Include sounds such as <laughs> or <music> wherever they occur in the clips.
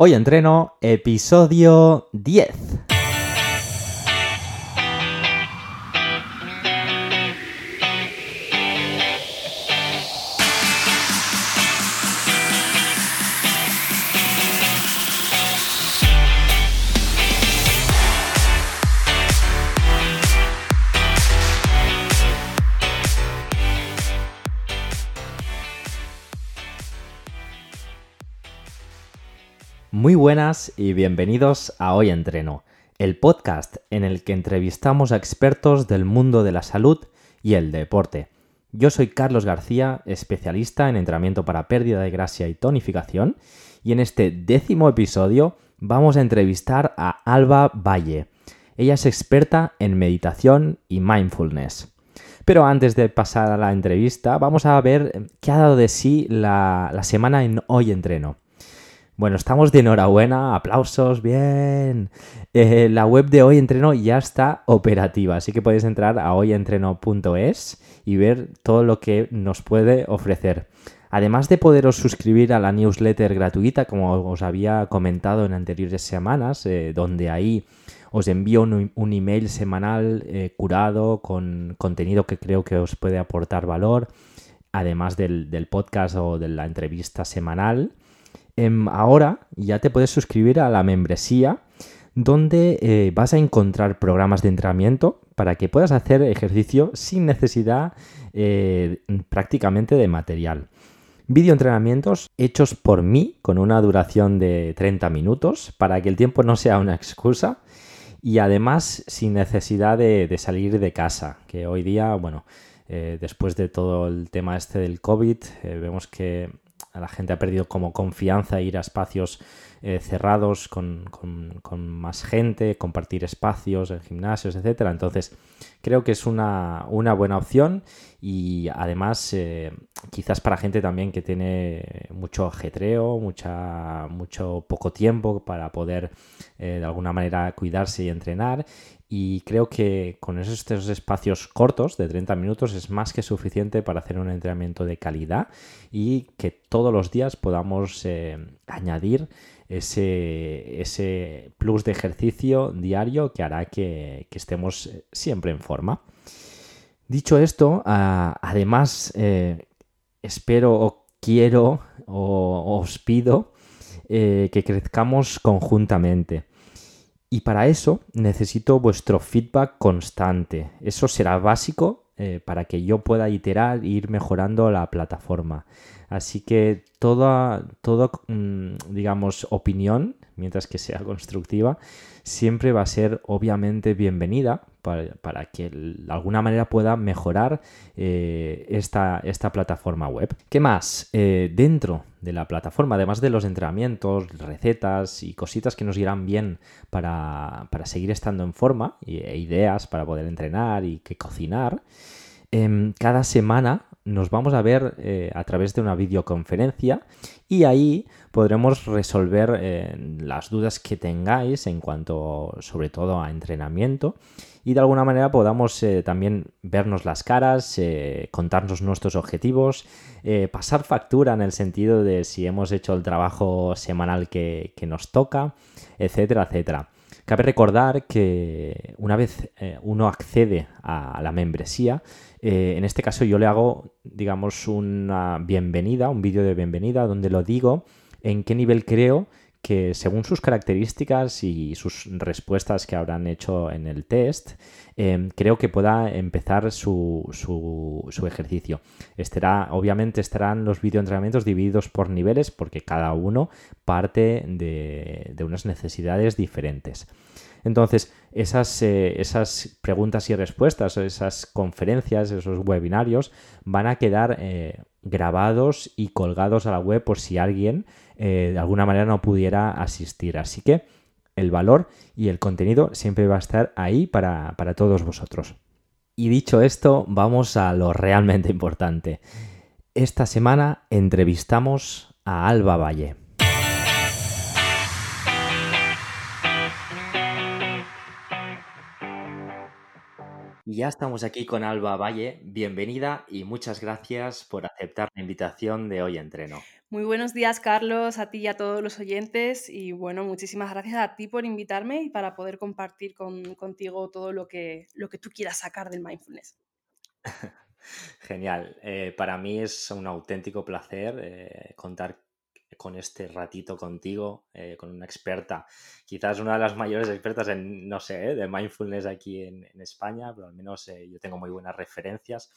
Hoy entreno episodio 10. Buenas y bienvenidos a Hoy Entreno, el podcast en el que entrevistamos a expertos del mundo de la salud y el deporte. Yo soy Carlos García, especialista en entrenamiento para pérdida de grasa y tonificación, y en este décimo episodio vamos a entrevistar a Alba Valle. Ella es experta en meditación y mindfulness. Pero antes de pasar a la entrevista, vamos a ver qué ha dado de sí la, la semana en Hoy Entreno. Bueno, estamos de enhorabuena, aplausos, bien. Eh, la web de Hoy Entreno ya está operativa, así que podéis entrar a hoyentreno.es y ver todo lo que nos puede ofrecer. Además de poderos suscribir a la newsletter gratuita, como os había comentado en anteriores semanas, eh, donde ahí os envío un, email semanal eh, curado con contenido que creo que os puede aportar valor, además del podcast o de la entrevista semanal. Em, ahora ya te puedes suscribir a la membresía donde eh, vas a encontrar programas de entrenamiento para que puedas hacer ejercicio sin necesidad eh, prácticamente de material. Video entrenamientos hechos por mí con una duración de 30 minutos para que el tiempo no sea una excusa y además sin necesidad de, salir de casa, que hoy día, bueno, eh, después de todo el tema este del COVID, vemos que la gente ha perdido como confianza ir a espacios eh, cerrados con, más gente, compartir espacios en gimnasios, etc. Entonces, creo que es una, buena opción y además eh, quizás para gente también que tiene mucho ajetreo, mucha, mucho poco tiempo para poder eh, de alguna manera cuidarse y entrenar y creo que con esos tres espacios cortos de 30 minutos es más que suficiente para hacer un entrenamiento de calidad y que todos los días podamos eh, añadir ese, ese, plus de ejercicio diario que hará que, estemos eh, siempre en forma. Dicho esto, además eh, espero o quiero o os pido que crezcamos conjuntamente. Y para eso necesito vuestro feedback constante. Eso será básico eh, para que yo pueda iterar e ir mejorando la plataforma. Así que toda, toda mm, digamos, opinión, mientras que sea <laughs> constructiva, siempre va a ser obviamente bienvenida para, que de alguna manera pueda mejorar eh, esta, esta, plataforma web. ¿Qué más? Eh, dentro de la plataforma, además de los entrenamientos, recetas y cositas que nos irán bien para, seguir estando en forma e ideas para poder entrenar y que cocinar, em, cada semana nos vamos a ver eh, a través de una videoconferencia y ahí podremos resolver eh, las dudas que tengáis en cuanto sobre todo a entrenamiento y de alguna manera podamos eh, también vernos las caras, contarnos nuestros objetivos, pasar factura en el sentido de si hemos hecho el trabajo semanal que, que nos toca, etcétera, etcétera. Cabe recordar que una vez uno accede a la membresía, eh, en este caso yo le hago, digamos, una bienvenida, un vídeo de bienvenida donde lo digo en qué nivel creo que según sus características y sus respuestas que habrán hecho en el test, em, creo que pueda empezar su, su, ejercicio. Estará, obviamente estarán los videoentrenamientos divididos por niveles porque cada uno parte de unas necesidades diferentes. Entonces, esas, eh, esas preguntas y respuestas, esas conferencias, esos webinarios van a quedar eh, grabados y colgados a la web por si alguien eh, de alguna manera no pudiera asistir. Así que el valor y el contenido siempre va a estar ahí para, para todos vosotros. Y dicho esto, vamos a lo realmente importante. Esta semana entrevistamos a Alba Valle. Ya estamos aquí con Alba Valle. Bienvenida y muchas gracias por aceptar la invitación de hoy entreno. Muy buenos días, Carlos, a ti y a todos los oyentes. Y bueno, muchísimas gracias a ti por invitarme y para poder compartir contigo todo lo que, lo que tú quieras sacar del mindfulness. <laughs> Genial. Eh, para mí es un auténtico placer eh, contar con este ratito contigo, eh, con una experta, quizás una de las mayores expertas en, no sé, de mindfulness aquí en, España, pero al menos yo tengo muy buenas referencias.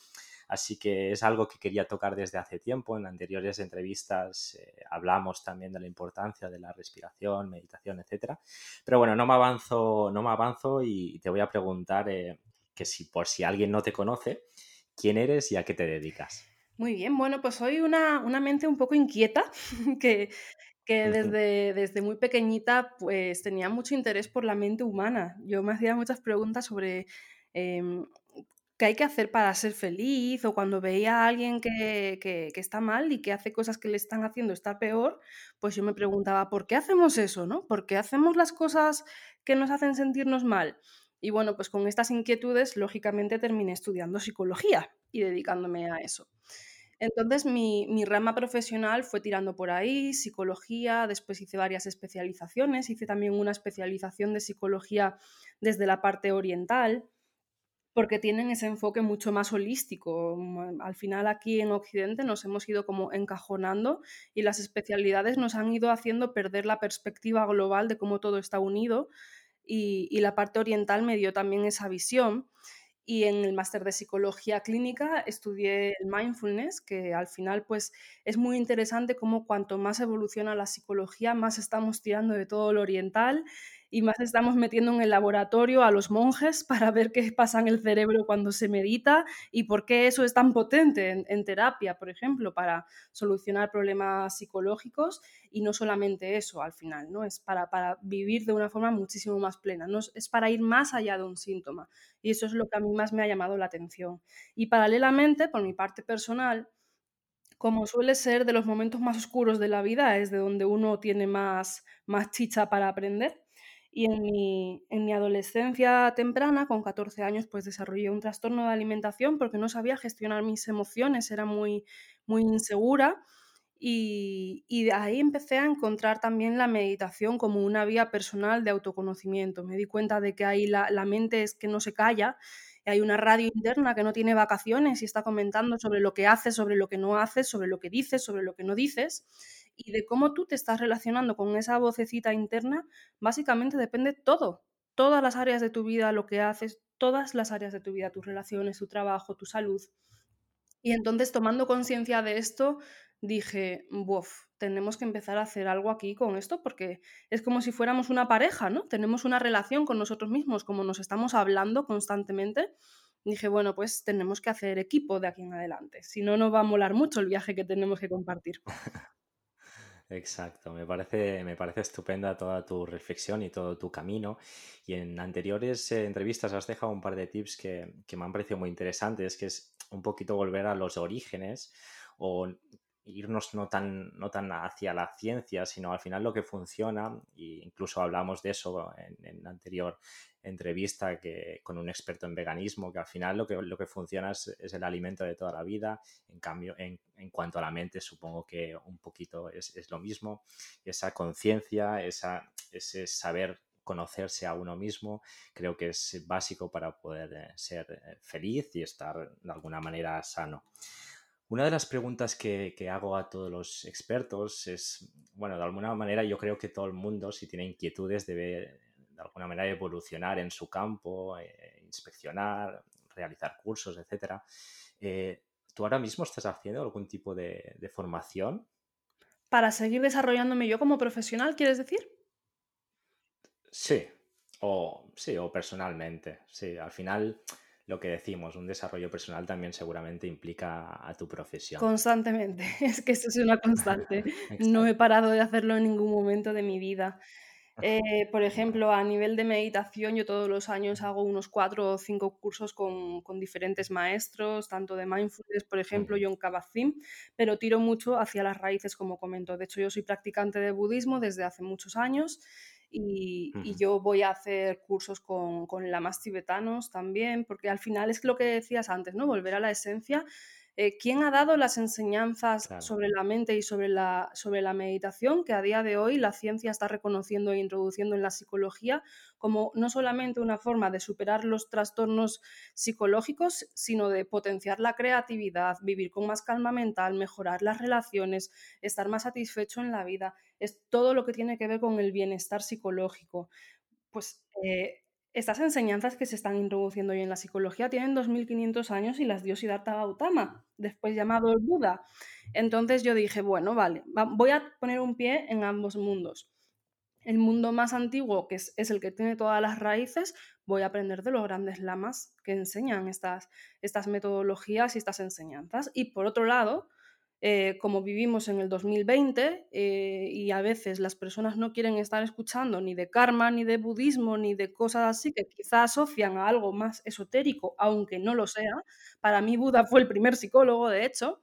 Así que es algo que quería tocar desde hace tiempo. En anteriores entrevistas eh, hablamos también de la importancia de la respiración, meditación, etcétera. Pero bueno, no me avanzo, no me avanzo y te voy a preguntar eh, que si por si alguien no te conoce, quién eres y a qué te dedicas. Muy bien, bueno, pues soy una, mente un poco inquieta <laughs> que, desde, desde, muy pequeñita pues tenía mucho interés por la mente humana. Yo me hacía muchas preguntas sobre em, qué hay que hacer para ser feliz o cuando veía a alguien que, está mal y que hace cosas que le están haciendo estar peor, pues yo me preguntaba, ¿por qué hacemos eso? ¿no? ¿Por qué hacemos las cosas que nos hacen sentirnos mal? Y bueno, pues con estas inquietudes, lógicamente terminé estudiando psicología y dedicándome a eso. Entonces mi, rama profesional fue tirando por ahí, psicología, después hice varias especializaciones, hice también una especialización de psicología desde la parte oriental, porque tienen ese enfoque mucho más holístico. Mm, al final aquí en Occidente nos hemos ido como encajonando y las especialidades nos han ido haciendo perder la perspectiva global de cómo todo está unido y la parte oriental me dio también esa visión. Y en el máster de psicología clínica estudié el mindfulness, que al final pues es muy interesante cómo cuanto más evoluciona la psicología, más estamos tirando de todo lo oriental y más estamos metiendo en el laboratorio a los monjes <laughs> para ver qué pasa en el cerebro cuando se medita y por qué eso es tan potente en, terapia, por ejemplo, para solucionar problemas psicológicos y no solamente eso al final, ¿no? Es para, para vivir de una forma muchísimo más plena, ¿no? es para ir más allá de un síntoma y eso es lo que a mí más me ha llamado la atención. Y paralelamente, por mi parte personal, como suele ser de los momentos más oscuros de la vida, es de donde uno tiene más, más chicha para aprender. Y en mi, en mi adolescencia temprana, con 14 años, pues desarrollé un trastorno de alimentación porque no sabía gestionar mis emociones, era muy, muy insegura. Y, y, ahí empecé a encontrar también la meditación como una vía personal de autoconocimiento. Me di cuenta de que ahí la, la mente es que no se calla, hay una radio interna que no tiene vacaciones y está comentando sobre lo que haces, sobre lo que no haces, sobre lo que dices, sobre lo que no dices y de cómo tú te estás relacionando con esa vocecita interna, básicamente depende todo, todas las áreas de tu vida, lo que haces, todas las áreas de tu vida, tus relaciones, tu trabajo, tu salud. Y entonces tomando conciencia de esto, dije, buf, tenemos que empezar a hacer algo aquí con esto porque es como si fuéramos una pareja, ¿no? Tenemos una relación con nosotros mismos, como nos estamos hablando constantemente. Dije, bueno, pues tenemos que hacer equipo de aquí en adelante, si no, no va a molar mucho el viaje que tenemos que compartir. Exacto, me parece, me parece estupenda toda tu reflexión y todo tu camino. Y en anteriores eh, entrevistas has dejado un par de tips que, que, me han parecido muy interesantes, que es un poquito volver a los orígenes o irnos no tan, no tan hacia la ciencia, sino al final lo que funciona, e incluso hablamos de eso en, en anterior entrevista que, con un experto en veganismo, que al final lo que, lo que funciona es, el alimento de toda la vida. En cambio, en, en cuanto a la mente, supongo que un poquito es, es lo mismo. Esa conciencia, esa, ese saber conocerse a uno mismo, creo que es básico para poder eh, ser eh, feliz y estar de alguna manera sano. Una de las preguntas que, que, hago a todos los expertos es, bueno, de alguna manera yo creo que todo el mundo, si tiene inquietudes, debe de alguna manera evolucionar en su campo, eh, inspeccionar, realizar cursos, etc. Eh, ¿Tú ahora mismo estás haciendo algún tipo de, de formación? ¿Para seguir desarrollándome yo como profesional, quieres decir? Sí, o sí, o personalmente. Sí, al final lo que decimos, un desarrollo personal también seguramente implica a tu profesión. Constantemente, <laughs> es que eso es una constante. <laughs> no he parado de hacerlo en ningún momento de mi vida. Eh, por ejemplo, a nivel de meditación, yo todos los años hago unos cuatro o cinco cursos con, con diferentes maestros, tanto de mindfulness, por ejemplo, John Kabat-Zinn, pero tiro mucho hacia las raíces, como comento. De hecho, yo soy practicante de budismo desde hace muchos años y, y, yo voy a hacer cursos con, con lamas tibetanos también, porque al final es lo que decías antes, ¿no? Volver a la esencia eh, ¿quién ha dado las enseñanzas sobre la mente y sobre la, sobre la meditación que a día de hoy la ciencia está reconociendo e introduciendo en la psicología como no solamente una forma de superar los trastornos psicológicos, sino de potenciar la creatividad, vivir con más calma mental, mejorar las relaciones, estar más satisfecho en la vida? Es todo lo que tiene que ver con el bienestar psicológico. Pues eh, estas enseñanzas que se están introduciendo hoy en la psicología tienen 2500 años y las dio Siddhartha Gautama, después llamado el Buda. Entonces yo dije, bueno, vale, voy a poner un pie en ambos mundos. El mundo más antiguo, que es, el que tiene todas las raíces, voy a aprender de los grandes lamas que enseñan estas, estas metodologías y estas enseñanzas. Y por otro lado, eh, como vivimos en el 2020 eh, y a veces las personas no quieren estar escuchando ni de karma, ni de budismo, ni de cosas así que quizá asocian a algo más esotérico, aunque no lo sea. Para mí Buda fue el primer psicólogo, de hecho.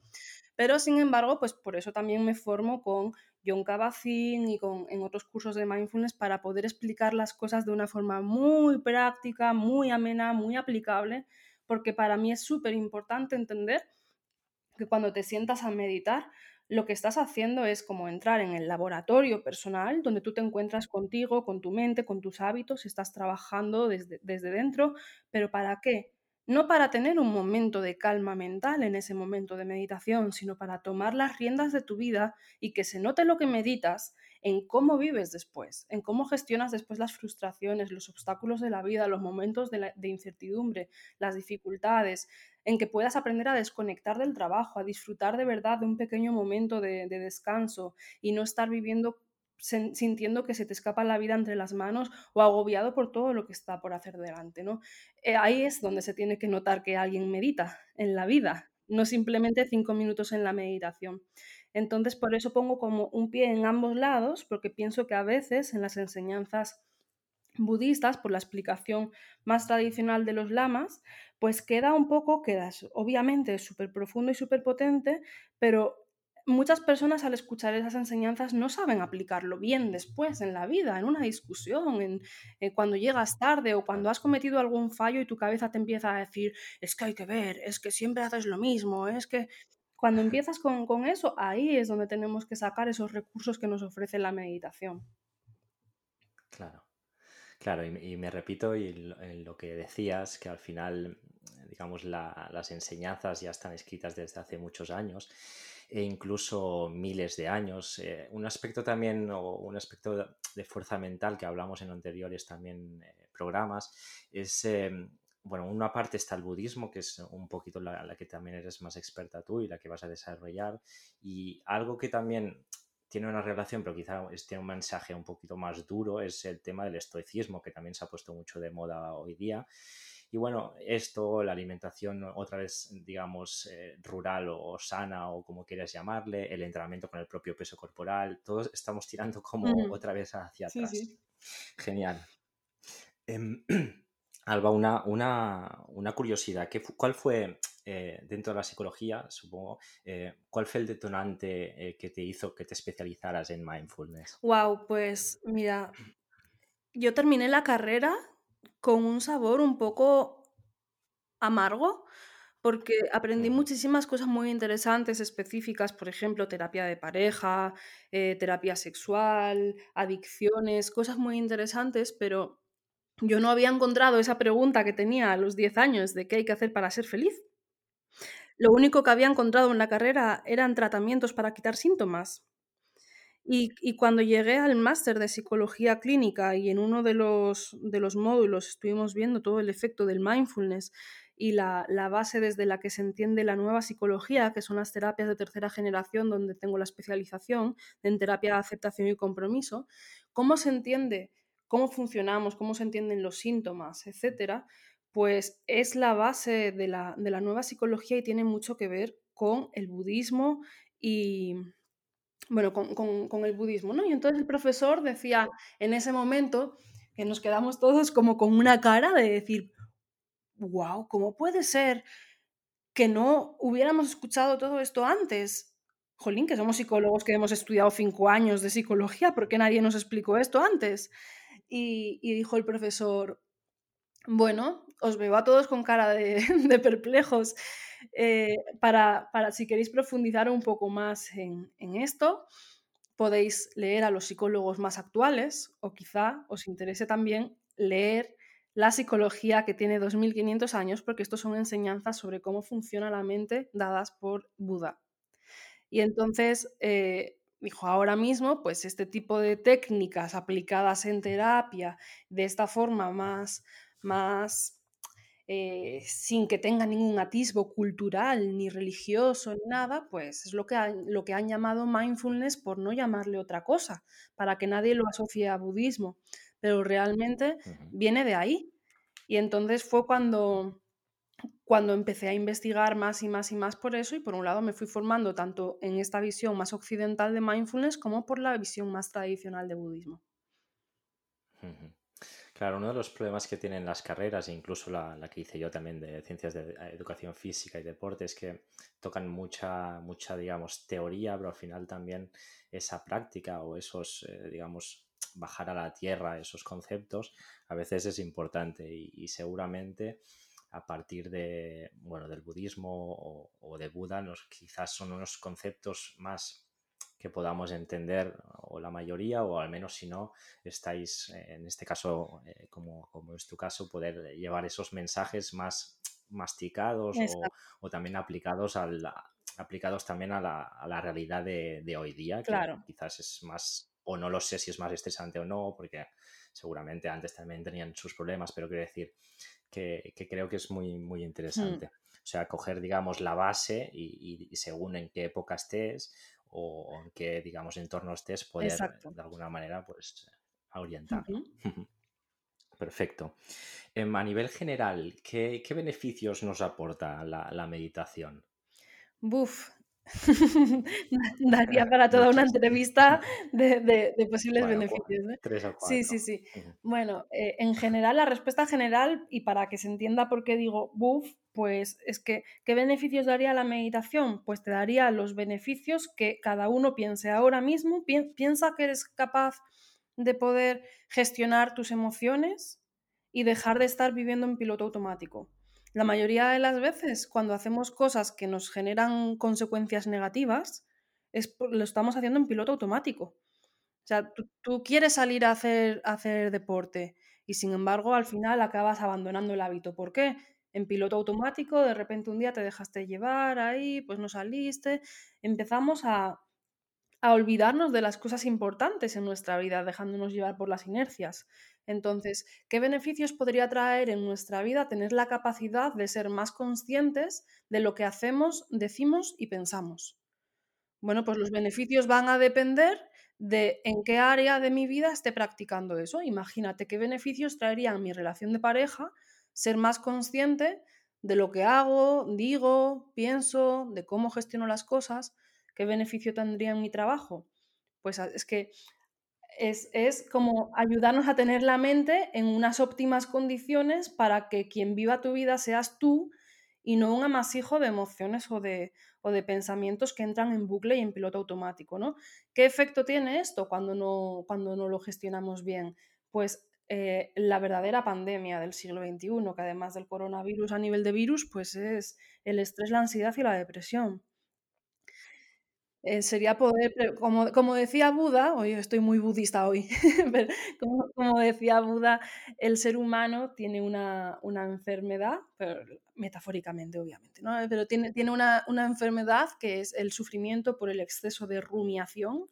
Pero sin embargo, pues por eso también me formo con John Kabat-Zinn y con, en otros cursos de mindfulness para poder explicar las cosas de una forma muy práctica, muy amena, muy aplicable, porque para mí es súper importante entender que cuando te sientas a meditar, lo que estás haciendo es como entrar en el laboratorio personal, donde tú te encuentras contigo, con tu mente, con tus hábitos, estás trabajando desde, desde dentro, pero ¿para qué? no para tener un momento de calma mental en ese momento de meditación, sino para tomar las riendas de tu vida y que se note lo que meditas en cómo vives después, en cómo gestionas después las frustraciones, los obstáculos de la vida, los momentos de, incertidumbre, las dificultades, en que puedas aprender a desconectar del trabajo, a disfrutar de verdad de un pequeño momento de descanso y no estar viviendo sintiendo que se te escapa la vida entre las manos o agobiado por todo lo que está por hacer delante, ¿no? Eh, ahí es donde se tiene que notar que alguien medita en la vida, no simplemente cinco minutos en la meditación. Entonces, por eso pongo como un pie en ambos lados, porque pienso que a veces en las enseñanzas budistas, por la explicación más tradicional de los lamas, pues queda un poco, queda obviamente súper profundo y súper potente, pero muchas personas al escuchar esas enseñanzas no saben aplicarlo bien después en la vida, en una discusión, en, eh, cuando llegas tarde o cuando has cometido algún fallo y tu cabeza te empieza a decir, es que hay que ver, es que siempre haces lo mismo, es que cuando empiezas con, con eso, ahí es donde tenemos que sacar esos recursos que nos ofrece la meditación. Claro. Claro, y, me repito y en lo que decías, que al final, digamos, las enseñanzas ya están escritas desde hace muchos años e incluso miles de años. Eh, un aspecto también, o un aspecto de fuerza mental que hablamos en anteriores también eh, programas, es, em, bueno, una parte está el budismo, que es un poquito la, la, que también eres más experta tú y la que vas a desarrollar, y algo que también tiene una relación, pero quizá tiene un mensaje un poquito más duro, es el tema del estoicismo, que también se ha puesto mucho de moda hoy día. Y bueno, esto, la alimentación otra vez, digamos, eh, rural o, sana o como quieras llamarle, el entrenamiento con el propio peso corporal, todos estamos tirando como otra vez hacia atrás. Genial. Em, <clears throat> <clears throat> Alba, una, una, curiosidad. ¿Qué, ¿Cuál fue, eh, dentro de la psicología, supongo, eh, cuál fue el detonante que te hizo que te especializaras en mindfulness? Wow, pues mira, yo terminé la carrera con un sabor un poco amargo, porque aprendí muchísimas cosas muy interesantes, específicas, por ejemplo, terapia de pareja, eh, terapia sexual, adicciones, cosas muy interesantes, pero yo no había encontrado esa pregunta que tenía a los 10 años de qué hay que hacer para ser feliz. Lo único que había encontrado en la carrera eran tratamientos para quitar síntomas. Y, cuando llegué al máster de psicología clínica y en uno de los, de los módulos estuvimos viendo todo el efecto del mindfulness y la, la, base desde la que se entiende la nueva psicología, que son las terapias de tercera generación, donde tengo la especialización en terapia de aceptación y compromiso, cómo se entiende, cómo funcionamos, cómo se entienden los síntomas, etcétera, pues es la base de la, de la nueva psicología y tiene mucho que ver con el budismo y, bueno, con, el budismo, ¿no? Y entonces el profesor decía en ese momento que nos quedamos todos como con una cara de decir, wow, ¿cómo puede ser que no hubiéramos escuchado todo esto antes? Jolín, que somos psicólogos que hemos estudiado cinco años de psicología, ¿por qué nadie nos explicó esto antes? Y, dijo el profesor, bueno, os veo a todos con cara de, <laughs> perplejos. Eh, para, si queréis profundizar un poco más en, en, esto, podéis leer a los psicólogos más actuales o quizá os interese también leer la psicología que tiene 2500 años, porque estos son enseñanzas sobre cómo funciona la mente dadas por Buda. Y entonces eh, dijo, ahora mismo, pues este tipo de técnicas aplicadas en terapia de esta forma más, más eh, sin que tenga ningún atisbo cultural, ni religioso, ni nada, pues es lo que, lo que han llamado mindfulness por no llamarle otra cosa, para que nadie lo asocie a budismo. Pero realmente viene de ahí. Y entonces fue cuando cuando empecé a investigar más y más y más por eso y por un lado me fui formando tanto en esta visión más occidental de mindfulness como por la visión más tradicional de budismo. Claro, uno de los problemas que tienen las carreras, e incluso la, que hice yo también de ciencias de educación física y deporte, es que tocan mucha, mucha, digamos, teoría, pero al final también esa práctica o esos, eh, digamos, bajar a la tierra esos conceptos, a veces es importante y seguramente a partir de, bueno, del budismo o, de Buda, nos, quizás son unos conceptos más que podamos entender o la mayoría o al menos si no estáis en este caso eh, como, como, es tu caso poder llevar esos mensajes más masticados o, también aplicados al aplicados también a la, a la realidad de, de, hoy día que quizás es más o no lo sé si es más estresante o no porque seguramente antes también tenían sus problemas pero quiero decir que, creo que es muy, muy Hmm. interesante. O sea, coger, digamos, la base y, según en qué época estés o en qué, digamos, entorno estés, poder Exacto. de alguna manera, pues, orientarlo. Perfecto. Em, a nivel general, ¿qué, qué beneficios nos aporta la, la meditación? Buf, <laughs> Daría para toda una entrevista de, de, posibles Bueno, beneficios. ¿eh? tres o Sí, sí, sí. Bueno, eh, en general, la respuesta general, y para que se entienda por qué digo buf, pues es que, ¿qué beneficios daría la meditación? Pues te daría los beneficios que cada uno piense ahora mismo. Pi- piensa que eres capaz de poder gestionar tus emociones y dejar de estar viviendo en piloto automático. La mayoría de las veces, cuando hacemos cosas que nos generan consecuencias negativas, lo estamos haciendo en piloto automático. O sea, tú, tú quieres salir a hacer, a hacer deporte y sin embargo al final acabas abandonando el hábito. ¿Por qué? En piloto automático, de repente un día te dejaste llevar ahí, pues no saliste. Empezamos a, a olvidarnos de las cosas importantes en nuestra vida, dejándonos llevar por las inercias. Entonces, ¿qué beneficios podría traer en nuestra vida tener la capacidad de ser más conscientes de lo que hacemos, decimos y pensamos? Bueno, pues los beneficios van a depender de en qué área de mi vida esté practicando eso. Imagínate qué beneficios traería mi relación de pareja ser más consciente de lo que hago, digo, pienso, de cómo gestiono las cosas, qué beneficio tendría en mi trabajo. Pues a- es que es, es como ayudarnos a tener la mente en unas óptimas condiciones para que quien viva tu vida seas tú y no un amasijo de emociones o de, o de pensamientos que entran en bucle y en piloto automático, ¿no? ¿Qué efecto tiene esto cuando no, cuando no lo gestionamos bien? Pues eh, la verdadera pandemia del siglo XXI, que además del coronavirus a nivel de virus, pues es el estrés, la ansiedad y la depresión. Eh, sería poder, como, como decía Buda, hoy estoy muy budista hoy, <laughs> como decía Buda, el ser humano tiene una, una enfermedad, pero metafóricamente obviamente, ¿no? pero tiene, tiene una, una enfermedad que es el sufrimiento por el exceso de rumiación.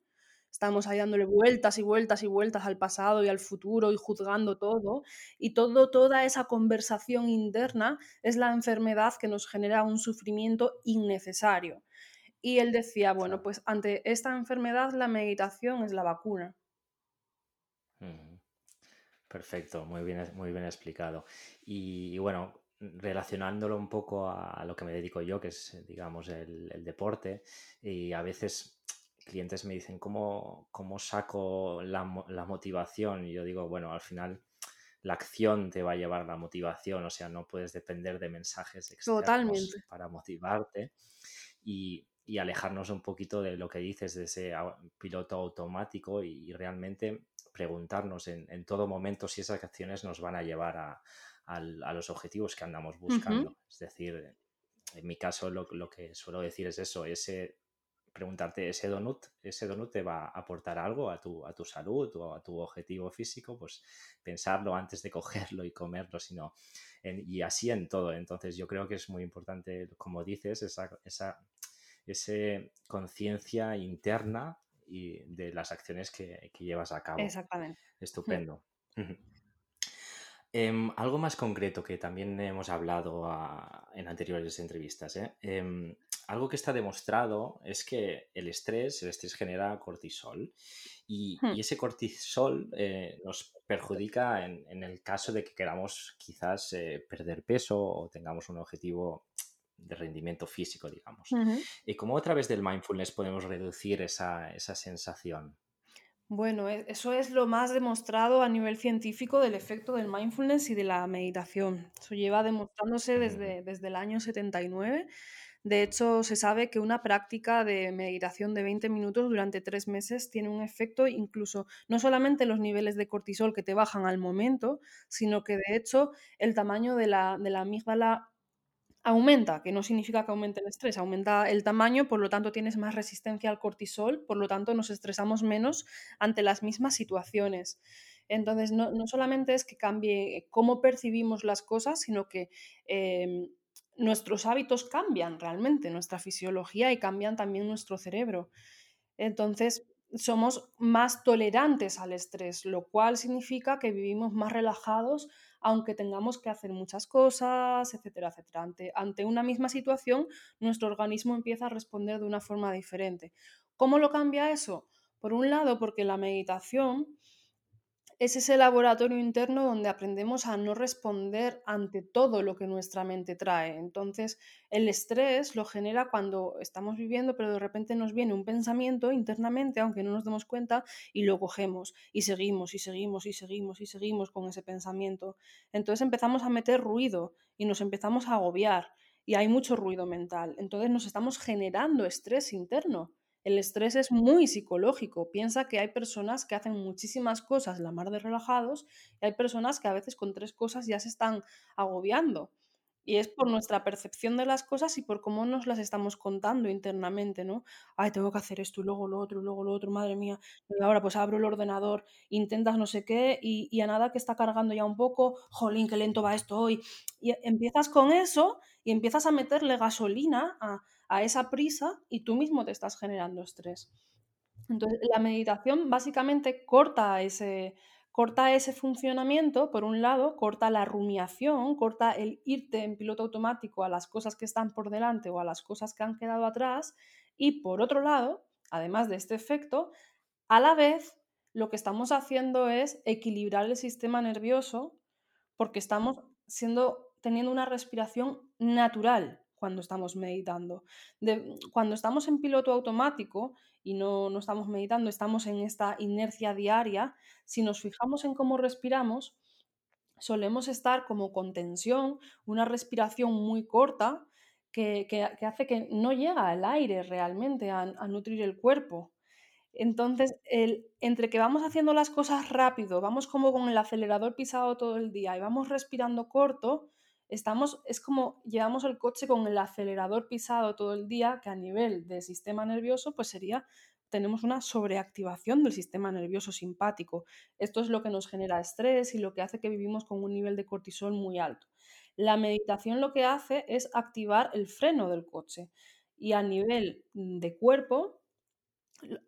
Estamos ahí dándole vueltas y vueltas y vueltas al pasado y al futuro y juzgando todo. Y todo, toda esa conversación interna es la enfermedad que nos genera un sufrimiento innecesario. Y él decía, bueno, pues ante esta enfermedad la meditación es la vacuna. Perfecto, muy bien, muy bien explicado. Y, y bueno, relacionándolo un poco a lo que me dedico yo, que es, digamos, el, el deporte, y a veces clientes me dicen, ¿cómo, cómo saco la, la motivación? Y yo digo, bueno, al final la acción te va a llevar la motivación, o sea, no puedes depender de mensajes externos Totalmente. para motivarte y, y alejarnos un poquito de lo que dices, de ese piloto automático y, y realmente preguntarnos en, en todo momento si esas acciones nos van a llevar a, al- a los objetivos que andamos buscando. Es decir, en mi caso lo, lo que suelo decir es eso, ese preguntarte, ¿ese donut, ¿ese donut te va a aportar algo a tu, a tu salud o a tu objetivo físico? Pues pensarlo antes de <laughs> cogerlo y comerlo, sino y así en todo. Entonces yo creo que es muy importante, como dices, esa, esa conciencia interna y de las acciones que, llevas a cabo. Exactamente. Estupendo. Em, algo más concreto que también hemos hablado en anteriores entrevistas. ¿eh? Em, algo que está demostrado es que el estrés, el estrés genera cortisol y, hmm. ese cortisol eh, nos perjudica en, el caso de que queramos quizás eh, perder peso o tengamos un objetivo de rendimiento físico, digamos. ¿Y cómo a través del mindfulness podemos reducir esa, esa sensación? Bueno, e, eso es lo más demostrado a nivel científico del efecto del mindfulness y de la meditación. Eso lleva demostrándose desde, desde el año 79. De hecho, se sabe que una práctica de meditación de 20 minutos durante tres meses tiene un efecto incluso no solamente los niveles de cortisol que te bajan al momento, sino que de hecho el tamaño de la, de la amígdala aumenta, que no significa que aumente el estrés, aumenta el tamaño, por lo tanto tienes más resistencia al cortisol, por lo tanto nos estresamos menos ante las mismas situaciones. Entonces, no, solamente es que cambie cómo percibimos las cosas, sino que em, nuestros hábitos cambian realmente, nuestra fisiología y cambian también nuestro cerebro. Entonces, somos más tolerantes al estrés, lo cual significa que vivimos más relajados, aunque tengamos que hacer muchas cosas, etcétera, etcétera. Ante, ante una misma situación, nuestro organismo empieza a responder de una forma diferente. ¿Cómo lo cambia eso? Por un lado, porque la meditación es ese laboratorio interno donde aprendemos a no responder ante todo lo que nuestra mente trae. Entonces, el estrés lo genera cuando estamos viviendo, pero de repente nos viene un pensamiento internamente, aunque no nos demos cuenta, y lo cogemos y seguimos y seguimos y seguimos y seguimos con ese pensamiento. Entonces empezamos a meter ruido y nos empezamos a agobiar y hay mucho ruido mental. Entonces nos estamos generando estrés interno. El estrés es muy psicológico. Piensa que hay personas que hacen muchísimas cosas la mar de relajados y hay personas que a veces con tres cosas ya se están agobiando. Y es por nuestra percepción de las cosas y por cómo nos las estamos contando internamente, ¿no? Ay, tengo que hacer esto y luego lo otro y luego lo otro, madre mía. Y ahora pues abro el ordenador, intentas no sé qué y, y a nada que está cargando ya un poco, jolín, qué lento va esto hoy. Y empiezas con eso y empiezas a meterle gasolina a, a esa prisa y tú mismo te estás generando estrés. Entonces, la meditación básicamente corta ese, corta ese funcionamiento, por un lado, corta la rumiación, corta el irte en piloto automático a las cosas que están por delante o a las cosas que han quedado atrás, y por otro lado, además de este efecto, a la vez lo que estamos haciendo es equilibrar el sistema nervioso porque estamos siendo, teniendo una respiración natural, cuando estamos meditando. cuando estamos en piloto automático y no, no estamos meditando, estamos en esta inercia diaria, si nos fijamos en cómo respiramos, solemos estar como con tensión, una respiración muy corta que, que, hace que no llega el aire realmente a, a nutrir el cuerpo. Entonces, el, entre que vamos haciendo las cosas rápido, vamos como con el acelerador pisado todo el día y vamos respirando corto, estamos, es como llevamos el coche con el acelerador pisado todo el día, que a nivel de sistema nervioso, pues sería, tenemos una sobreactivación del sistema nervioso simpático. Esto es lo que nos genera estrés y lo que hace que vivimos con un nivel de cortisol muy alto. La meditación lo que hace es activar el freno del coche y a nivel de cuerpo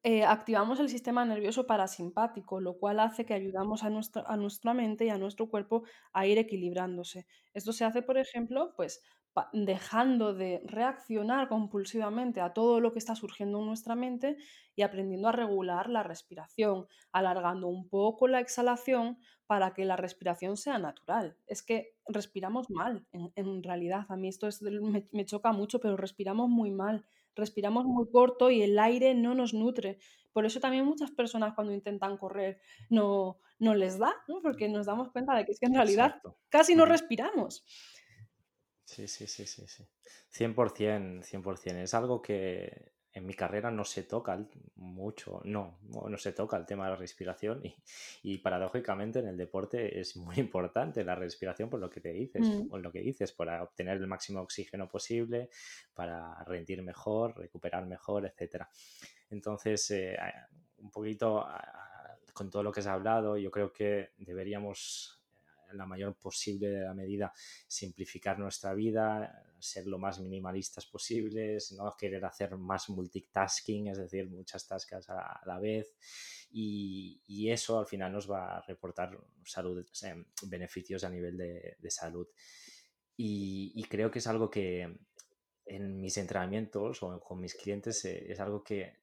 eh, activamos el sistema nervioso parasimpático, lo cual hace que ayudamos a nuestra, a nuestra mente y a nuestro cuerpo a ir equilibrándose. Esto se hace, por ejemplo, pues dejando de reaccionar compulsivamente a todo lo que está surgiendo en nuestra mente y aprendiendo a regular la respiración, alargando un poco la exhalación para que la respiración sea natural. Es que respiramos mal, en, realidad. A mí esto me choca mucho, pero respiramos muy mal respiramos muy corto y el aire no nos nutre. Por eso también muchas personas cuando intentan correr no, no les da, porque nos damos cuenta de que es que en realidad casi no respiramos. Sí, sí, sí, sí, sí. 100%, 100%. Es algo que en mi carrera no se toca mucho, no, no se toca el tema de la respiración y, paradójicamente en el deporte es muy importante la respiración por lo que te dices, Mm. por lo que dices, para obtener el máximo oxígeno posible, para rendir mejor, recuperar mejor, etcétera. Entonces, eh, un poquito con todo lo que has hablado, yo creo que deberíamos en la mayor posible de la medida simplificar nuestra vida, ser lo más minimalistas posibles, no querer hacer más multitasking, es decir, muchas tascas a, la vez. Y, y, eso al final nos va a reportar salud, beneficios a nivel de, de salud. Y, y, creo que es algo que en mis entrenamientos o con mis clientes eh, es algo que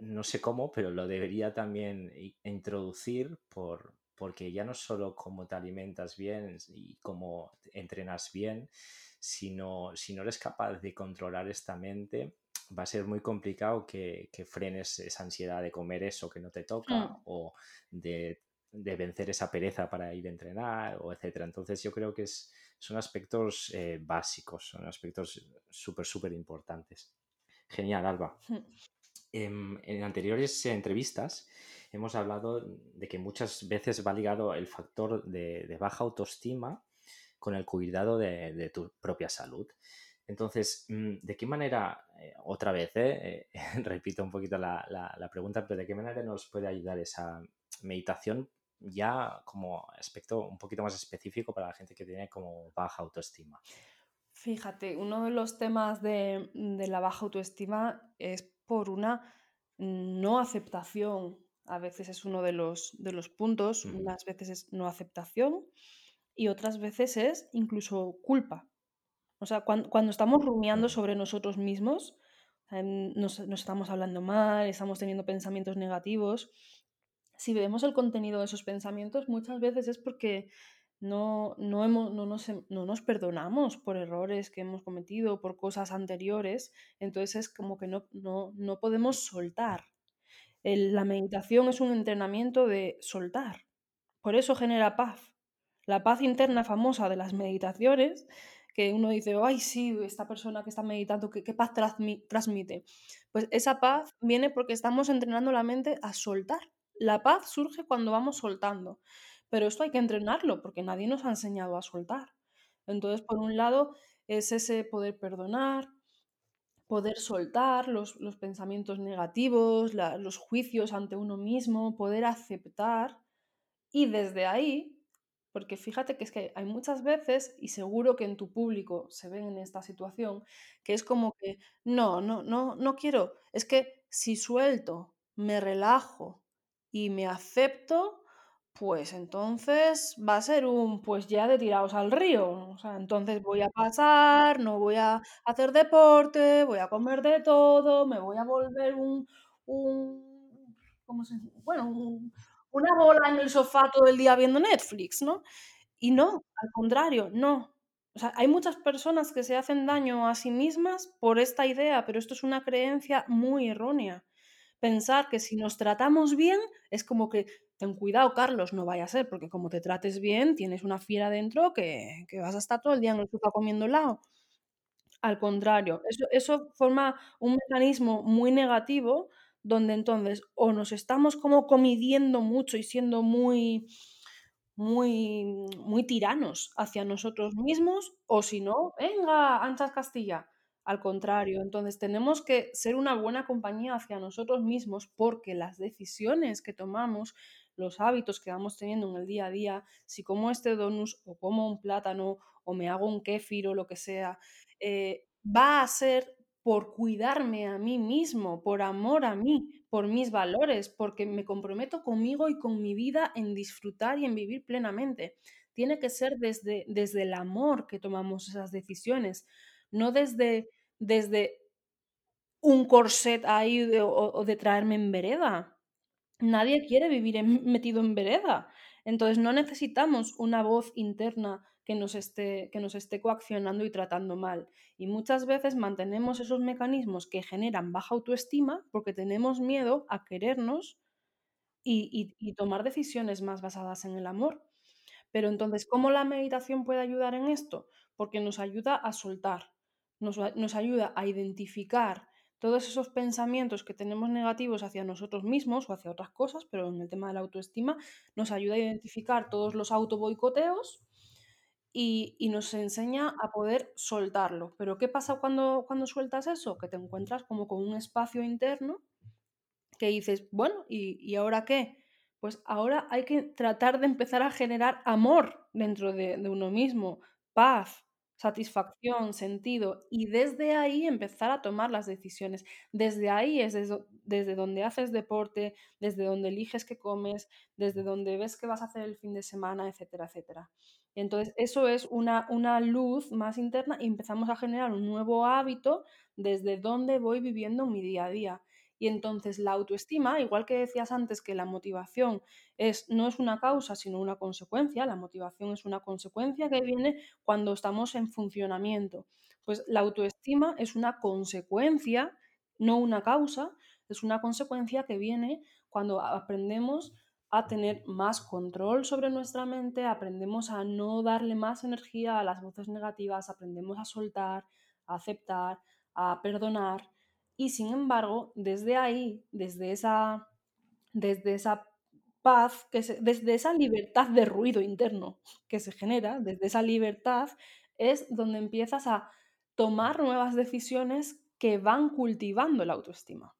no sé cómo, pero lo debería también introducir por, porque ya no solo cómo te alimentas bien y cómo entrenas bien, sino si no eres capaz de controlar esta mente, va a ser muy complicado que, frenes esa ansiedad de comer eso que no te toca Mm. o de, vencer esa pereza para ir a entrenar o etcétera. Entonces yo creo que es, son aspectos eh, básicos, son aspectos súper, súper importantes. Genial, Alba. Mm. Em, en anteriores entrevistas hemos hablado de que muchas veces va ligado el factor de, baja autoestima con el cuidado de, tu propia salud. Entonces, mm, ¿de qué manera, eh, otra vez, eh, eh, <laughs> repito un poquito la, pregunta, pero ¿de qué manera nos puede ayudar esa meditación ya como aspecto un poquito más específico para la gente que tiene como baja autoestima? Fíjate, uno de los temas de, de la baja autoestima es por una no aceptación a veces es uno de los, de los puntos, unas veces es no aceptación y otras veces es incluso culpa. O sea, cuando, estamos rumiando sobre nosotros mismos, em, nos, estamos hablando mal, estamos teniendo pensamientos negativos, si vemos el contenido de esos pensamientos, muchas veces es porque no, no, hemos, no, nos, no, nos, perdonamos por errores que hemos cometido, por cosas anteriores, entonces es como que no, no, no podemos soltar la meditación es un entrenamiento de soltar. Por eso genera paz. La paz interna famosa de las meditaciones, que uno dice, ay, sí, esta persona que está meditando, ¿qué, paz transmite? Pues esa paz viene porque estamos entrenando la mente a soltar. La paz surge cuando vamos soltando. Pero esto hay que entrenarlo porque nadie nos ha enseñado a soltar. Entonces, por un lado, es ese poder perdonar, poder soltar los, pensamientos negativos, los juicios ante uno mismo, poder aceptar y desde ahí, porque fíjate que es que hay muchas veces, y seguro que en tu público se ven en esta situación, que es como que no, no, no, no quiero, es que si suelto, me relajo y me acepto, pues entonces va a ser un pues ya de tirados al río. O sea, entonces voy a pasar, no voy a hacer deporte, voy a comer de todo, me voy a volver un, un ¿cómo se Bueno, una bola en el sofá todo el día viendo Netflix, ¿no? Y no, al contrario, no. O sea, hay muchas personas que se hacen daño a sí mismas por esta idea, pero esto es una creencia muy errónea. Pensar que si nos tratamos bien es como que ten cuidado, Carlos, no vaya a ser, porque como te trates bien, tienes una fiera dentro que, vas a estar todo el día en el sofá comiendo helado. Al contrario, eso, forma un mecanismo muy negativo donde entonces o nos estamos como comidiendo mucho y siendo muy, muy, muy tiranos hacia nosotros mismos, o si no, venga, anchas Castilla. Al contrario, entonces tenemos que ser una buena compañía hacia nosotros mismos porque las decisiones que tomamos los hábitos que vamos teniendo en el día a día, si como este donus o como un plátano o me hago un kéfir o lo que sea, eh, va a ser por cuidarme a mí mismo, por amor a mí, por mis valores, porque me comprometo conmigo y con mi vida en disfrutar y en vivir plenamente. Tiene que ser desde, desde el amor que tomamos esas decisiones, no desde, desde un corset ahí o de traerme en vereda. Nadie quiere vivir <laughs> metido en vereda. Entonces no necesitamos una voz interna que nos, esté, que nos esté coaccionando y tratando mal. Y muchas veces mantenemos esos mecanismos que generan baja autoestima porque tenemos miedo a querernos y, tomar decisiones más basadas en el amor. Pero entonces, ¿cómo la meditación puede ayudar en esto? Porque nos ayuda a soltar, nos, nos ayuda a identificar todos esos pensamientos que tenemos negativos hacia nosotros mismos o hacia otras cosas, pero en el tema de la autoestima nos ayuda a identificar todos los autoboicoteos y, y nos enseña a poder soltarlo. Pero ¿qué pasa cuando, cuando sueltas eso? Que te encuentras como con un espacio interno que dices, bueno, ¿y, y ahora qué? Pues ahora hay que tratar de empezar a generar amor dentro de, de uno mismo, paz, satisfacción, sentido, y desde ahí empezar a tomar las decisiones. Desde ahí es desde, desde donde haces deporte, desde donde eliges qué comes, desde donde ves qué vas a hacer el fin de semana, etcétera, etcétera. Entonces, eso es una, una luz más interna y empezamos a generar un nuevo hábito desde donde voy viviendo mi día a día. Y entonces la autoestima, igual que decías antes que la motivación es, no es una causa, sino una consecuencia, la motivación es una consecuencia que viene cuando estamos en funcionamiento. Pues la autoestima es una consecuencia, no una causa, es una consecuencia que viene cuando aprendemos a tener más control sobre nuestra mente, aprendemos a no darle más energía a las voces negativas, aprendemos a soltar, a aceptar, a perdonar y sin embargo, desde ahí, desde esa, desde esa paz, que desde esa libertad de ruido interno que se genera, desde esa libertad, es donde empiezas a tomar nuevas decisiones que van cultivando la autoestima.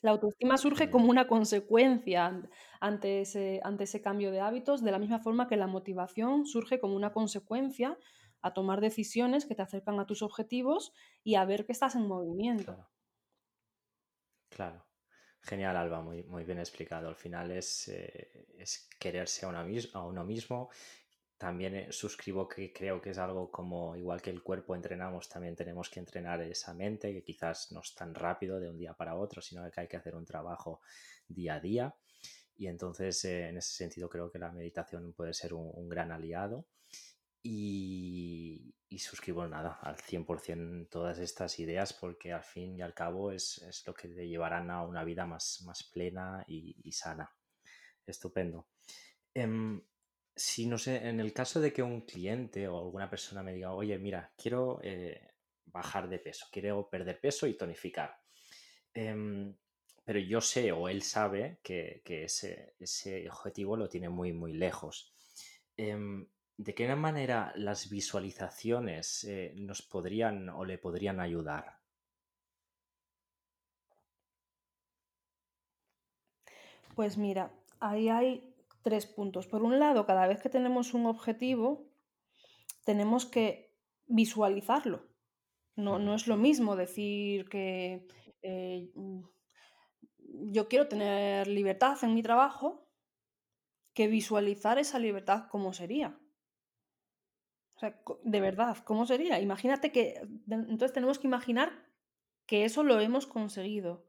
La autoestima surge como una consecuencia ante ese, ante ese cambio de hábitos, de la misma forma que la motivación surge como una consecuencia a tomar decisiones que te acercan a tus objetivos y a ver que estás en movimiento. Claro. Genial, Alba, muy, muy bien explicado. Al final es, eh, es quererse a, uno mismo. También eh, suscribo que creo que es algo como, igual que el cuerpo entrenamos, también tenemos que entrenar esa mente, que quizás no es tan rápido de un día para otro, sino que hay que hacer un trabajo día a día. Y entonces, eh, en ese sentido, creo que la meditación puede ser un gran aliado. Y, suscribo nada, al 100% todas estas ideas porque al fin y al cabo es, lo que te llevarán a una vida más, más plena y, sana. Estupendo. Em, si no sé, en el caso de que un cliente o alguna persona me diga, oye, mira, quiero eh, bajar de peso, quiero perder peso y tonificar. Em, pero yo sé o él sabe que, ese, ese, objetivo lo tiene muy, muy lejos. ¿De qué manera las visualizaciones eh, nos podrían o le podrían ayudar? Pues mira, ahí hay tres puntos. Por un lado, cada vez que tenemos un objetivo, tenemos que visualizarlo. No, no es lo mismo decir que eh, yo quiero tener libertad en mi trabajo que visualizar esa libertad como sería. De verdad, ¿cómo sería? Imagínate que, entonces tenemos que imaginar que eso lo hemos conseguido.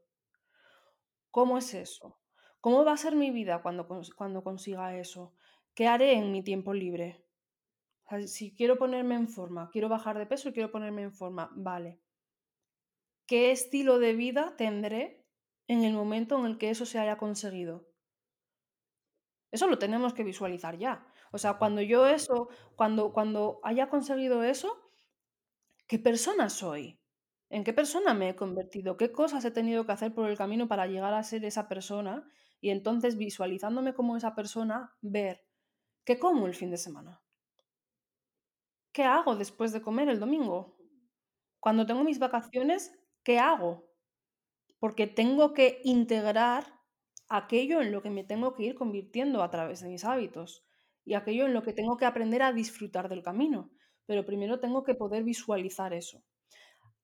¿Cómo es eso? ¿Cómo va a ser mi vida cuando, cuando consiga eso? ¿Qué haré en mi tiempo libre? si quiero ponerme en forma, quiero bajar de peso y quiero ponerme en forma, vale. ¿Qué estilo de vida tendré en el momento en el que eso se haya conseguido? Eso lo tenemos que visualizar ya. O sea, cuando yo eso, cuando, cuando haya conseguido eso, ¿qué persona soy? ¿En qué persona me he convertido? ¿Qué cosas he tenido que hacer por el camino para llegar a ser esa persona? Y entonces visualizándome como esa persona, ver qué como el fin de semana. ¿Qué hago después de comer el domingo? Cuando tengo mis vacaciones, ¿qué hago? Porque tengo que integrar aquello en lo que me tengo que ir convirtiendo a través de mis hábitos y aquello en lo que tengo que aprender a disfrutar del camino. Pero primero tengo que poder visualizar eso.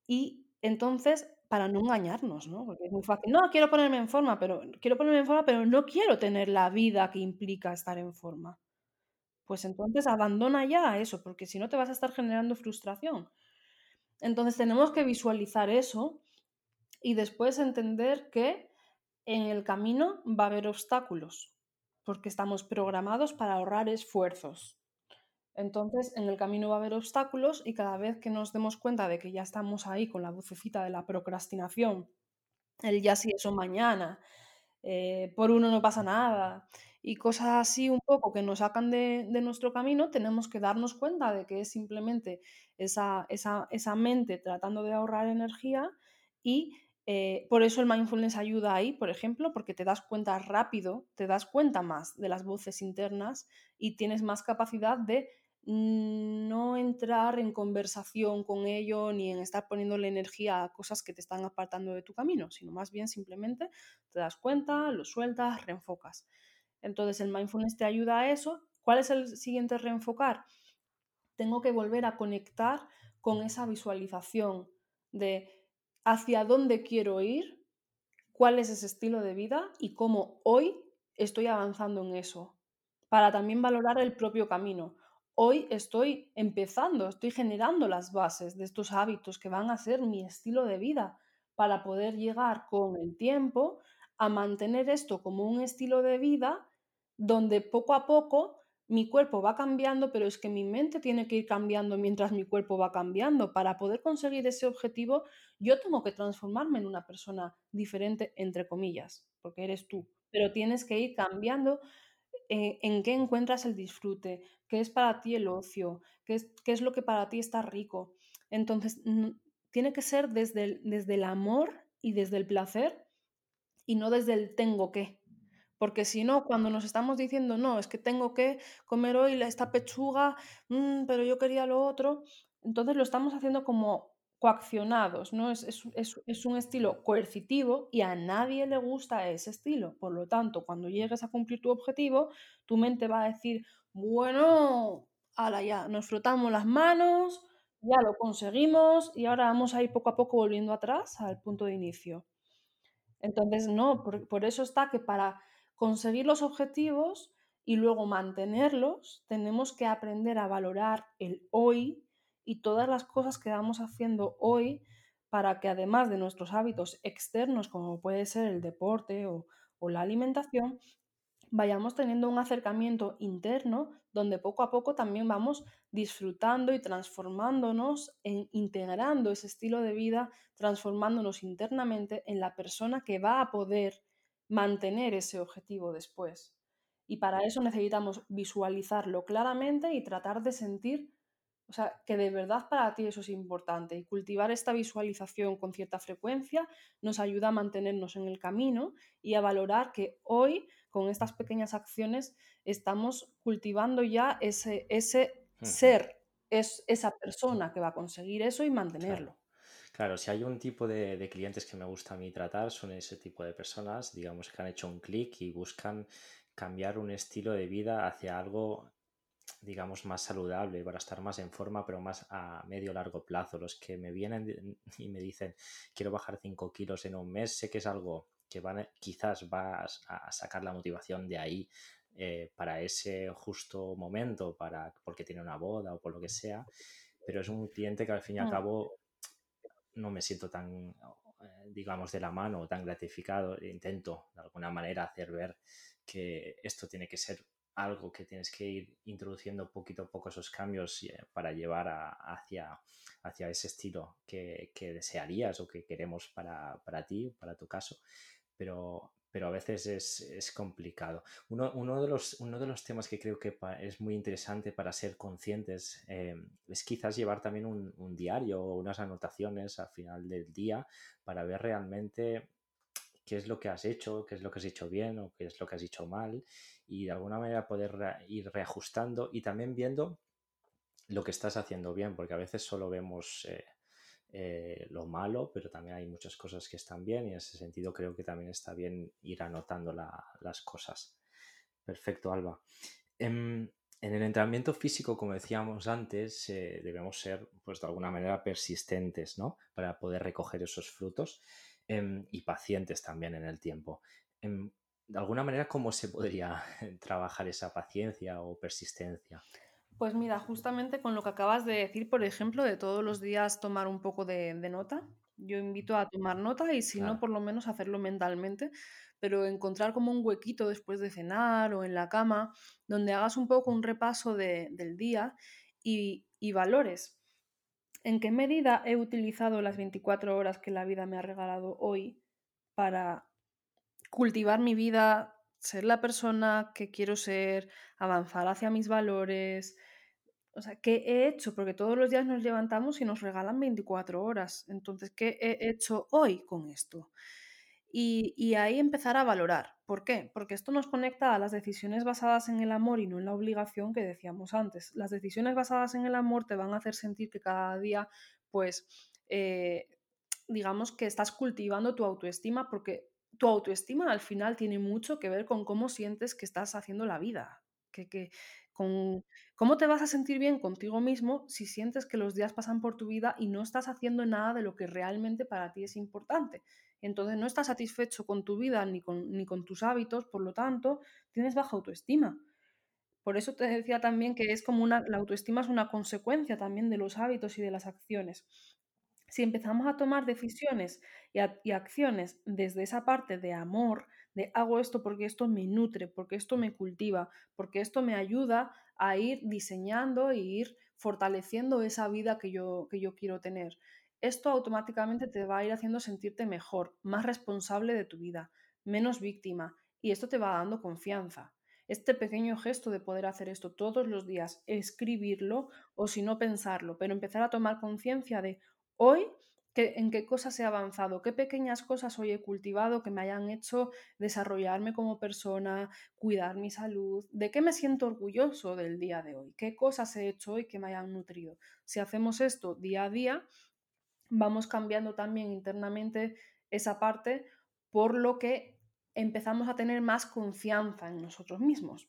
Y entonces, para no engañarnos, ¿no? Porque es muy fácil. No, quiero ponerme en forma, pero quiero ponerme en forma, pero no quiero tener la vida que implica estar en forma. Pues entonces abandona ya eso, porque si no te vas a estar generando frustración. Entonces tenemos que visualizar eso y después entender que en el camino va a haber obstáculos, porque estamos programados para ahorrar esfuerzos. Entonces, en el camino va a haber obstáculos y cada vez que nos demos cuenta de que ya estamos ahí con la vocecita de la procrastinación, el ya si eso mañana, eh, por uno no pasa nada, y cosas así un poco que nos sacan de, nuestro camino, tenemos que darnos cuenta de que es simplemente esa, esa, esa mente tratando de ahorrar energía Y eh, por eso el mindfulness ayuda ahí, por ejemplo, porque te das cuenta rápido, te das cuenta más de las voces internas y tienes más capacidad de no entrar en conversación con ello ni en estar poniéndole energía a cosas que te están apartando de tu camino, sino más bien simplemente te das cuenta, lo sueltas, reenfocas. Entonces el mindfulness te ayuda a eso. ¿Cuál es el siguiente reenfocar? Tengo que volver a conectar con esa visualización de hacia dónde quiero ir, cuál es ese estilo de vida y cómo hoy estoy avanzando en eso, para también valorar el propio camino. Hoy estoy empezando, estoy generando las bases de estos hábitos que van a ser mi estilo de vida para poder llegar con el tiempo a mantener esto como un estilo de vida donde poco a poco mi cuerpo va cambiando, pero es que mi mente tiene que ir cambiando mientras mi cuerpo va cambiando. Para poder conseguir ese objetivo, yo tengo que transformarme en una persona diferente, entre comillas, porque eres tú, pero tienes que ir cambiando eh, en qué encuentras el disfrute, qué es para ti el ocio, qué es, qué es lo que para ti está rico. Entonces, tiene que ser desde el, desde el amor y desde el placer y no desde el tengo que. Porque si no, cuando nos estamos diciendo, no, es que tengo que comer hoy esta pechuga, mm, pero yo quería lo otro, entonces lo estamos haciendo como coaccionados, ¿no? Es, es, un estilo coercitivo y a nadie le gusta ese estilo. Por lo tanto, cuando llegues a cumplir tu objetivo, tu mente va a decir, bueno, ahora ya, nos frotamos las manos, ya lo conseguimos y ahora vamos a ir poco a poco volviendo atrás al punto de inicio. Entonces, no, por, por eso está que para conseguir los objetivos y luego mantenerlos, tenemos que aprender a valorar el hoy y todas las cosas que vamos haciendo hoy para que además de nuestros hábitos externos, como puede ser el deporte o, la alimentación, vayamos teniendo un acercamiento interno donde poco a poco también vamos disfrutando y transformándonos, integrando ese estilo de vida, transformándonos internamente en la persona que va a poder mantener ese objetivo después. Y para eso necesitamos visualizarlo claramente y tratar de sentir o sea, que de verdad para ti eso es importante y cultivar esta visualización con cierta frecuencia nos ayuda a mantenernos en el camino y a valorar que hoy con estas pequeñas acciones estamos cultivando ya ese, ese ser, es esa persona que va a conseguir eso y mantenerlo. Claro. Si hay un tipo de, de, clientes que me gusta a mí tratar, son ese tipo de personas, digamos, que han hecho un clic y buscan cambiar un estilo de vida hacia algo digamos, más saludable, para estar más en forma, pero más a medio largo plazo. Los que me vienen <laughs> y me dicen, quiero bajar 5 kilos en un mes, sé que es algo que van, quizás vas a sacar la motivación de ahí eh, para ese justo momento, para, porque tiene una boda o por lo que sea, pero es un cliente que al fin y al mm. cabo no me siento tan, eh, digamos, de la mano, tan gratificado. Intento de alguna manera hacer ver que esto tiene que ser algo que tienes que ir introduciendo poquito a poco esos cambios eh, para llevar hacia, hacia ese estilo que, desearías o que queremos para, ti, para tu caso, pero, pero a veces es, complicado. Uno, de los, uno de los temas que creo que es muy interesante para ser conscientes eh, es quizás llevar también un, un diario o unas anotaciones al final del día para ver realmente qué es lo que has hecho, qué es lo que has hecho bien o qué es lo que has hecho mal y de alguna manera poder ir reajustando y también viendo lo que estás haciendo bien, porque a veces solo vemos eh, eh, lo malo, pero también hay muchas cosas que están bien y en ese sentido creo que también está bien ir anotando las cosas. Perfecto, Alba. Em, en, el entrenamiento físico, como decíamos antes, eh, debemos ser, pues de alguna manera, persistentes, ¿no? Para poder recoger esos frutos. Em, y pacientes también en el tiempo. Em, de alguna manera, ¿cómo se podría <laughs> trabajar esa paciencia o persistencia? Pues mira, justamente con lo que acabas de decir, por ejemplo, de todos los días tomar un poco de, nota. Yo invito a tomar nota y si no, por lo menos hacerlo mentalmente, pero encontrar como un huequito después de cenar o en la cama, donde hagas un poco un repaso del día y, y valores ¿En qué medida he utilizado las 24 horas que la vida me ha regalado hoy para cultivar mi vida, ser la persona que quiero ser, avanzar hacia mis valores, o sea, ¿qué he hecho? Porque todos los días nos levantamos y nos regalan 24 horas. Entonces, ¿qué he hecho hoy con esto? Y, ahí empezar a valorar. ¿Por qué? Porque esto nos conecta a las decisiones basadas en el amor y no en la obligación que decíamos antes. Las decisiones basadas en el amor te van a hacer sentir que cada día, pues, eh, digamos que estás cultivando tu autoestima porque tu autoestima al final tiene mucho que ver con cómo sientes que estás haciendo la vida que, con cómo te vas a sentir bien contigo mismo si sientes que los días pasan por tu vida y no estás haciendo nada de lo que realmente para ti es importante. Entonces no estás satisfecho con tu vida ni con, ni con tus hábitos, por lo tanto, tienes baja autoestima. Por eso te decía también que es como una, la autoestima es una consecuencia también de los hábitos y de las acciones. Si empezamos a tomar decisiones y, acciones desde esa parte de amor, de hago esto porque esto me nutre, porque esto me cultiva, porque esto me ayuda a ir diseñando e ir fortaleciendo esa vida que yo, que yo quiero tener. Esto automáticamente te va a ir haciendo sentirte mejor, más responsable de tu vida, menos víctima, y esto te va dando confianza. Este pequeño gesto de poder hacer esto todos los días, escribirlo o si no pensarlo, pero empezar a tomar conciencia de, Hoy, ¿en qué cosas he avanzado? ¿Qué pequeñas cosas hoy he cultivado que me hayan hecho desarrollarme como persona, cuidar mi salud? ¿De qué me siento orgulloso del día de hoy? ¿Qué cosas he hecho hoy que me hayan nutrido? Si hacemos esto día a día, vamos cambiando también internamente esa parte, por lo que empezamos a tener más confianza en nosotros mismos.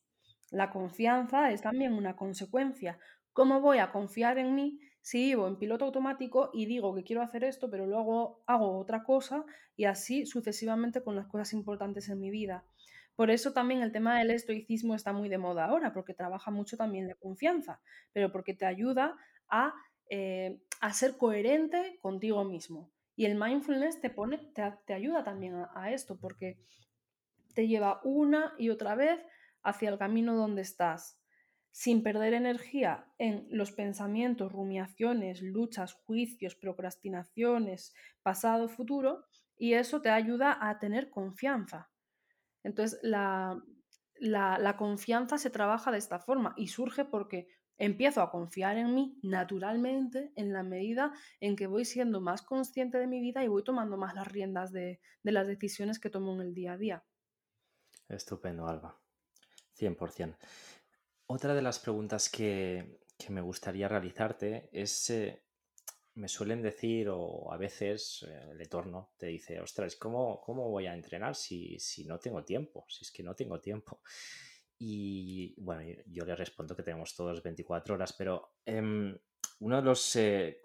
La confianza es también una consecuencia. ¿Cómo voy a confiar en mí si vivo en piloto automático y digo que quiero hacer esto, pero luego hago otra cosa y así sucesivamente con las cosas importantes en mi vida? Por eso también el tema del estoicismo está muy de moda ahora, porque trabaja mucho también la confianza, pero porque te ayuda a, eh, ser coherente contigo mismo. Y el mindfulness te, pone, te, ayuda también a esto, porque te lleva una y otra vez hacia el camino donde estás sin perder energía en los pensamientos, rumiaciones, luchas, juicios, procrastinaciones, pasado, futuro, y eso te ayuda a tener confianza. Entonces, la, la, confianza se trabaja de esta forma y surge porque empiezo a confiar en mí naturalmente en la medida en que voy siendo más consciente de mi vida y voy tomando más las riendas de, de las decisiones que tomo en el día a día. Estupendo, Alba. 100%. Otra de las preguntas que, me gustaría realizarte es, eh, me suelen decir, o a veces eh, el entorno te dice, ostras, ¿cómo, cómo voy a entrenar si, si, no tengo tiempo? Si es que no tengo tiempo. Y bueno, yo le respondo que tenemos todos 24 horas, pero em, uno de los... Eh,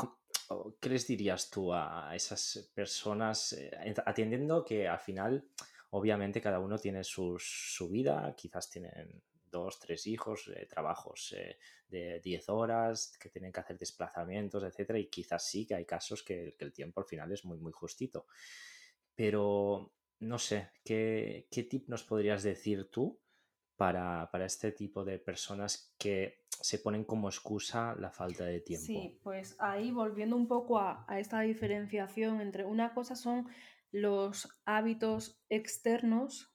¿Qué les dirías tú a esas personas, atendiendo que al final, obviamente, cada uno tiene su vida, quizás tienen dos, tres hijos, eh, trabajos eh, de 10 horas, que tienen que hacer desplazamientos, etcétera, y quizás sí que hay casos que, el tiempo al final es muy, muy justito. Pero no sé, ¿qué, tip nos podrías decir tú para, este tipo de personas que se ponen como excusa la falta de tiempo? Sí, pues ahí volviendo un poco a, a esta diferenciación entre una cosa son los hábitos externos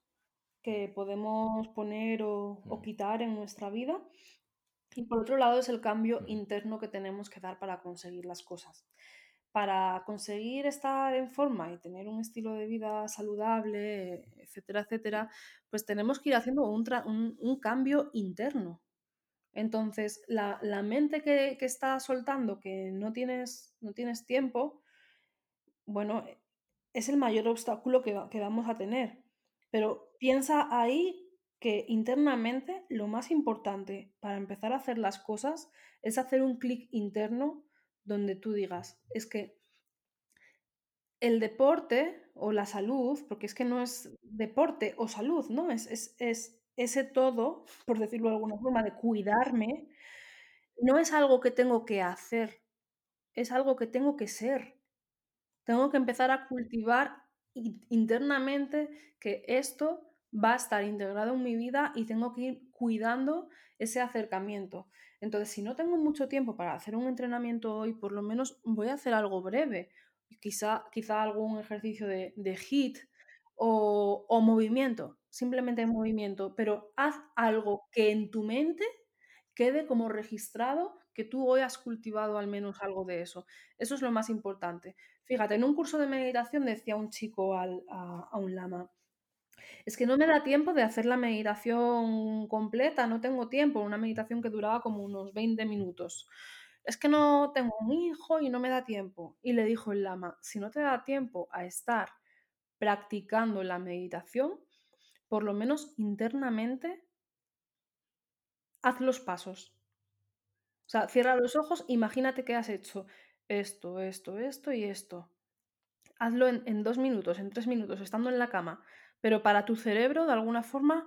que podemos poner o, quitar en nuestra vida. Y por otro lado es el cambio interno que tenemos que dar para conseguir las cosas. Para conseguir estar en forma y tener un estilo de vida saludable, etcétera, etcétera, pues tenemos que ir haciendo un, un, cambio interno. Entonces, la, la mente que, que, está soltando, que no tienes, no tienes tiempo, bueno, es el mayor obstáculo que, que vamos a tener. Pero piensa ahí que internamente lo más importante para empezar a hacer las cosas es hacer un clic interno donde tú digas, es que el deporte o la salud, porque es que no es deporte o salud, ¿no? Es, es, es ese todo, por decirlo de alguna forma, de cuidarme, no es algo que tengo que hacer, es algo que tengo que ser. Tengo que empezar a cultivar internamente que esto va a estar integrado en mi vida y tengo que ir cuidando ese acercamiento. Entonces, si no tengo mucho tiempo para hacer un entrenamiento hoy, por lo menos voy a hacer algo breve, quizá, quizá algún ejercicio de, de HIT o, o movimiento, simplemente movimiento, pero haz algo que en tu mente quede como registrado que tú hoy has cultivado al menos algo de eso. Eso es lo más importante. Fíjate, en un curso de meditación decía un chico a, a un lama, es que no me da tiempo de hacer la meditación completa, no tengo tiempo, una meditación que duraba como unos 20 minutos. Es que no tengo un hijo y no me da tiempo. Y le dijo el lama, si no te da tiempo a estar practicando la meditación, por lo menos internamente, haz los pasos. O sea, cierra los ojos, imagínate que has hecho esto, esto, esto y esto. Hazlo en, dos minutos, en tres minutos, estando en la cama. Pero para tu cerebro, de alguna forma,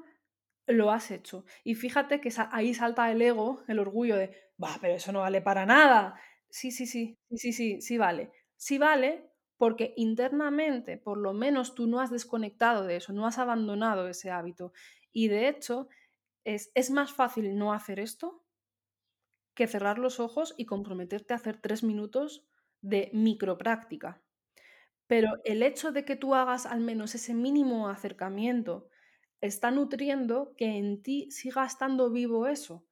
lo has hecho. Y fíjate que ahí salta el ego, el orgullo de, va, pero eso no vale para nada. Sí, sí, sí, sí, sí, sí, sí vale. Sí vale porque internamente, por lo menos tú no has desconectado de eso, no has abandonado ese hábito. Y de hecho, es, es más fácil no hacer esto que cerrar los ojos y comprometerte a hacer tres minutos de micropráctica. Pero el hecho de que tú hagas al menos ese mínimo acercamiento está nutriendo que en ti siga estando vivo eso.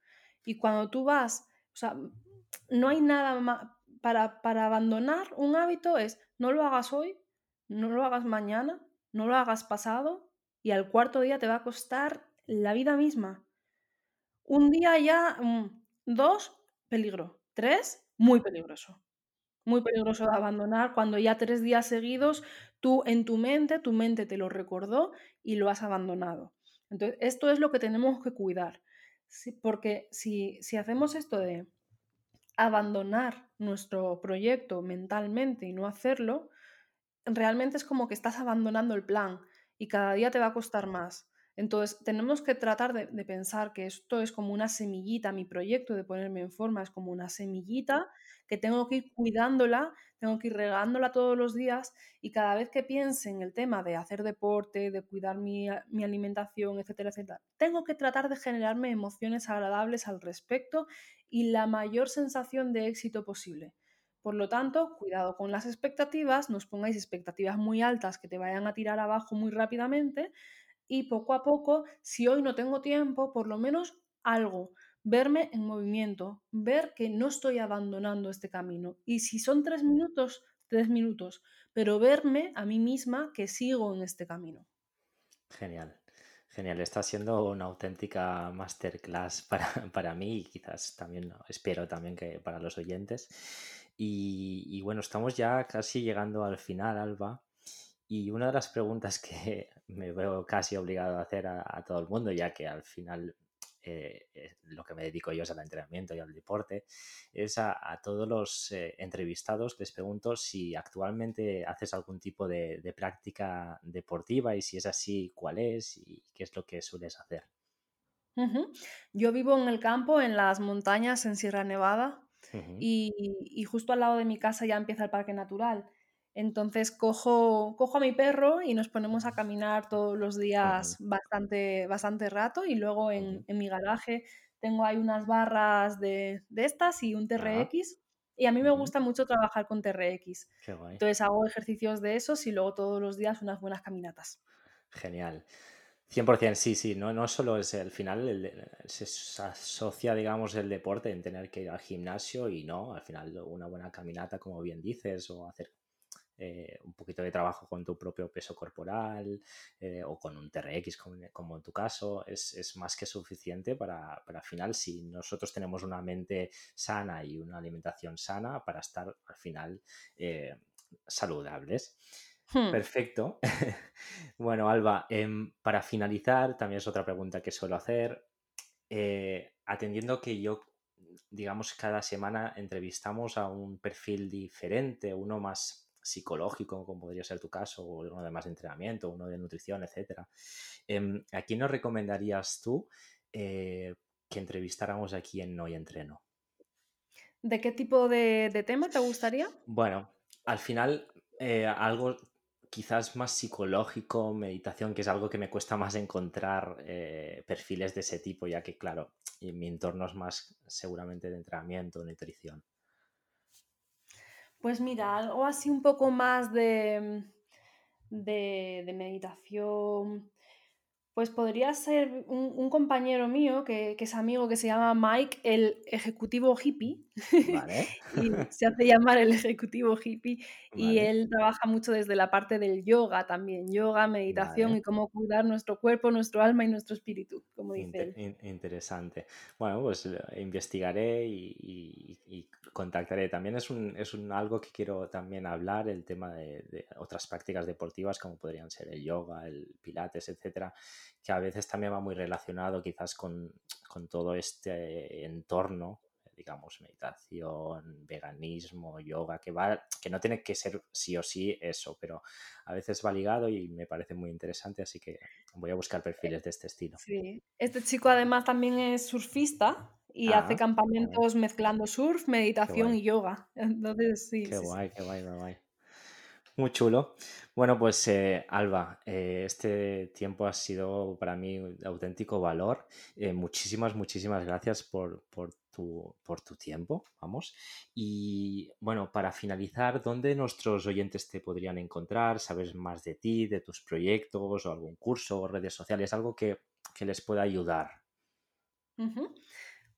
Y cuando tú vas, o sea, no hay nada más para, para abandonar un hábito es no lo hagas hoy, no lo hagas mañana, no lo hagas pasado y al cuarto día te va a costar la vida misma. Un día ya, mm, dos, peligro. Tres, muy peligroso. Muy peligroso de abandonar cuando ya tres días seguidos tú en tu mente, tu mente te lo recordó y lo has abandonado. Entonces, esto es lo que tenemos que cuidar. porque si, si hacemos esto de abandonar nuestro proyecto mentalmente y no hacerlo, realmente es como que estás abandonando el plan y cada día te va a costar más. Entonces, tenemos que tratar de, pensar que esto es como una semillita, mi proyecto de ponerme en forma es como una semillita que tengo que ir cuidándola, tengo que ir regándola todos los días y cada vez que piense en el tema de hacer deporte, de cuidar mi, mi alimentación, etcétera, etcétera, tengo que tratar de generarme emociones agradables al respecto y la mayor sensación de éxito posible. Por lo tanto, cuidado con las expectativas, no os pongáis expectativas muy altas que te vayan a tirar abajo muy rápidamente, y poco a poco, si hoy no tengo tiempo, por lo menos algo, verme en movimiento, ver que no estoy abandonando este camino. Y si son tres minutos, tres minutos, pero verme a mí misma que sigo en este camino. Genial. Genial, está siendo una auténtica masterclass para, <laughs> para mí y quizás también, espero también que para los oyentes. Y, y, bueno, estamos ya casi llegando al final, Alba. Y una de las preguntas <laughs> que me veo casi obligado a hacer a, todo el mundo, ya que al final eh, eh, lo que me dedico yo es al entrenamiento y al deporte, es a, todos los eh, entrevistados les pregunto si actualmente haces algún tipo de, práctica deportiva y si es así, cuál es y qué es lo que sueles hacer. Yo vivo en el campo, en las montañas, en Sierra Nevada, y, y, justo al lado de mi casa ya empieza el parque natural. Entonces cojo, cojo a mi perro y nos ponemos a caminar todos los días bastante, bastante rato y luego en, mi garaje tengo ahí unas barras de, estas y un TRX y a mí me gusta mucho trabajar con TRX. Entonces hago ejercicios de esos y luego todos los días unas buenas caminatas. Genial. 100%, sí, sí, no, no solo es el final, se asocia, digamos, el deporte en tener que ir al gimnasio y no, al final una buena caminata, como bien dices, o hacer eh, un poquito de trabajo con tu propio peso corporal eh, o con un TRX como, en tu caso es, más que suficiente para, para, al final si nosotros tenemos una mente sana y una alimentación sana para estar al final eh, saludables. Hmm. Perfecto. <laughs> bueno, Alba, em, para finalizar, también es otra pregunta que suelo hacer. atendiendo que yo digamos, cada semana entrevistamos a un perfil diferente, uno más psicológico, como podría ser tu caso, o uno de más entrenamiento, uno de nutrición, etcétera. Em, ¿A quién nos recomendarías tú eh, que entrevistáramos aquí en Hoy Entreno? ¿De qué tipo de, tema te gustaría? Bueno, al final eh, algo quizás más psicológico, meditación, que es algo que me cuesta más encontrar eh, perfiles de ese tipo, ya que claro, en mi entorno es más seguramente de entrenamiento, nutrición. Pues mira, algo así un poco más de, de, meditación. Pues podría ser un, compañero mío que, es amigo que se llama Mike, el ejecutivo hippie. <laughs> Vale. y <laughs> se hace llamar el ejecutivo hippie. Y él trabaja mucho desde la parte del yoga también. Yoga, meditación y cómo cuidar nuestro cuerpo, nuestro alma y nuestro espíritu, como dice él. interesante. Bueno, pues eh, investigaré y, contactaré. También es, un, es un, algo que quiero también hablar, el tema de, de otras prácticas deportivas como podrían ser el yoga, el pilates, etcétera que a veces también va muy relacionado quizás con, todo este entorno, digamos, meditación, veganismo, yoga, que, va, que no tiene que ser sí o sí eso, pero a veces va ligado y me parece muy interesante, así que voy a buscar perfiles de este estilo. Sí, este chico además también es surfista y hace ah, campamentos mezclando surf, meditación y yoga. <laughs> Entonces, sí. Qué guay, qué guay, qué guay. Muy chulo. Bueno, pues eh, Alba, eh, este tiempo ha sido para mí de auténtico valor. Eh, muchísimas, muchísimas gracias por, tu, por tu tiempo, vamos. Y bueno, para finalizar, ¿dónde nuestros oyentes te podrían encontrar? ¿Sabes más de ti, de tus proyectos o algún curso o redes sociales? Algo que, les pueda ayudar.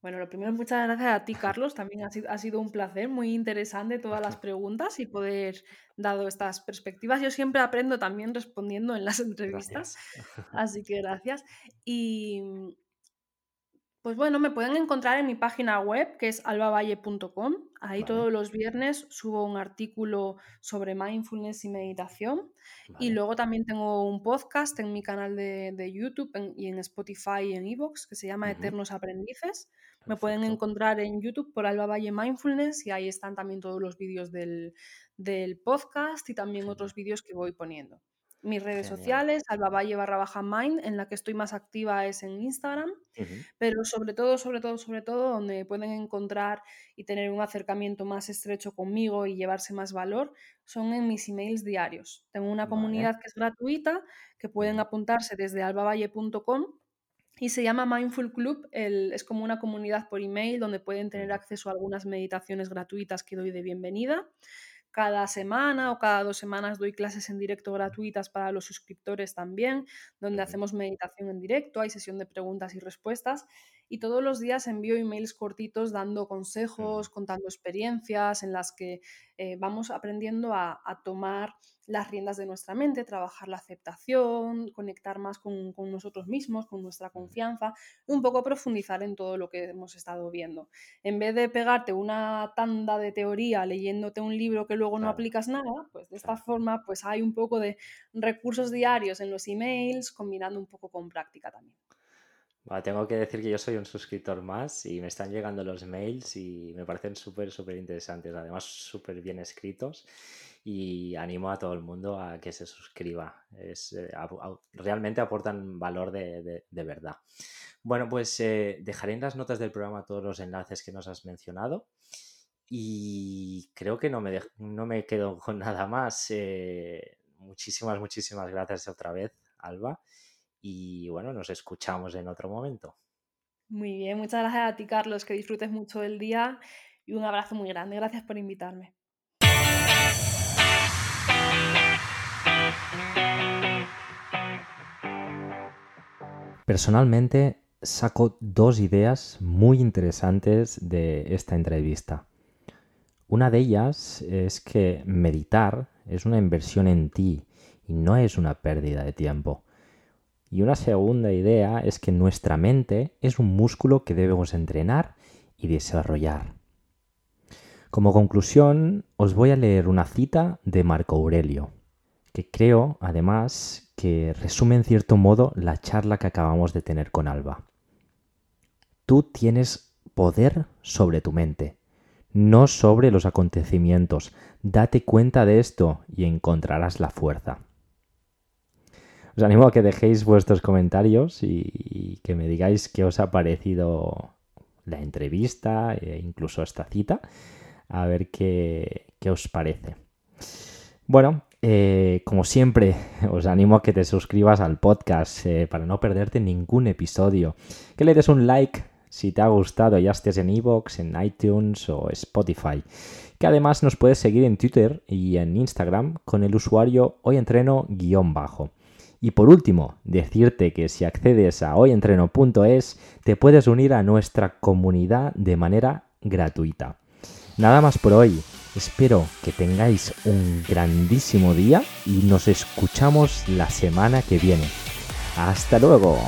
Bueno, lo primero, muchas gracias a ti, Carlos. También ha sido, ha sido, un placer, muy interesante todas las <laughs> preguntas y poder dado estas perspectivas. Yo siempre aprendo también respondiendo en las entrevistas, <laughs> así que gracias. Y pues bueno, me pueden encontrar en mi página web, que es albavalle.com. Ahí todos los viernes subo un artículo sobre mindfulness y meditación. Y luego también tengo un podcast en mi canal de, YouTube y en Spotify y en Evox que se llama Eternos Aprendices. Me pueden encontrar en YouTube por Alba Valle Mindfulness y ahí están también todos los vídeos del, podcast y también otros vídeos que voy poniendo. Mis redes sociales, Alba Valle barra baja mind, en la que estoy más activa es en Instagram, pero sobre todo, sobre todo, sobre todo, donde pueden encontrar y tener un acercamiento más estrecho conmigo y llevarse más valor, son en mis emails diarios. Tengo una comunidad que es gratuita, que pueden apuntarse desde albavalle.com y se llama Mindful Club. es como una comunidad por email donde pueden tener acceso a algunas meditaciones gratuitas que doy de bienvenida. Cada semana o cada dos semanas doy clases en directo gratuitas para los suscriptores también, donde hacemos meditación en directo, hay sesión de preguntas y respuestas y todos los días envío emails cortitos dando consejos, contando experiencias en las que eh, vamos aprendiendo a, tomar las riendas de nuestra mente, trabajar la aceptación, conectar más con, nosotros mismos, con nuestra confianza, un poco profundizar en todo lo que hemos estado viendo. En vez de pegarte una tanda de teoría leyéndote un libro que luego no aplicas nada, pues de esta forma pues hay un poco de recursos diarios en los emails, combinando un poco con práctica también tengo que decir que yo soy un suscriptor más y me están llegando los mails y me parecen súper, súper interesantes, además súper bien escritos y animo a todo el mundo a que se suscriba. Es, eh, realmente aportan valor de, verdad. Bueno, pues eh, dejaré en las notas del programa todos los enlaces que nos has mencionado y creo que no me, no me quedo <laughs> con nada más. Eh, muchísimas, muchísimas gracias otra vez, Alba y bueno, nos escuchamos en otro momento. Muy bien, muchas gracias a ti, Carlos, que disfrutes mucho del día y un abrazo muy grande. Gracias por invitarme. Personalmente saco dos ideas muy interesantes de esta entrevista. Una de ellas es que meditar es una inversión en ti y no es una pérdida de tiempo. Y una segunda idea es que nuestra mente es un músculo que debemos entrenar y desarrollar. Como conclusión, os voy a leer una cita de Marco Aurelio, que creo, además, que resume en cierto modo la charla que acabamos de tener con Alba. Tú tienes poder sobre tu mente, no sobre los acontecimientos. Date cuenta de esto y encontrarás la fuerza. Os animo a que dejéis vuestros comentarios y, que me digáis qué os ha parecido la entrevista e incluso esta cita, a ver qué, os parece. Bueno, eh, como siempre, os animo a que te suscribas al podcast eh, para no perderte ningún episodio, que le des un like si te ha gustado, ya estés en iVoox, en iTunes o Spotify, que además nos puedes seguir en Twitter y en Instagram con el usuario hoyentreno-bajo Y por último, decirte que si accedes a hoyentreno.es te puedes unir a nuestra comunidad de manera gratuita. Nada más por hoy. Espero que tengáis un grandísimo día y nos escuchamos la semana que viene. Hasta luego.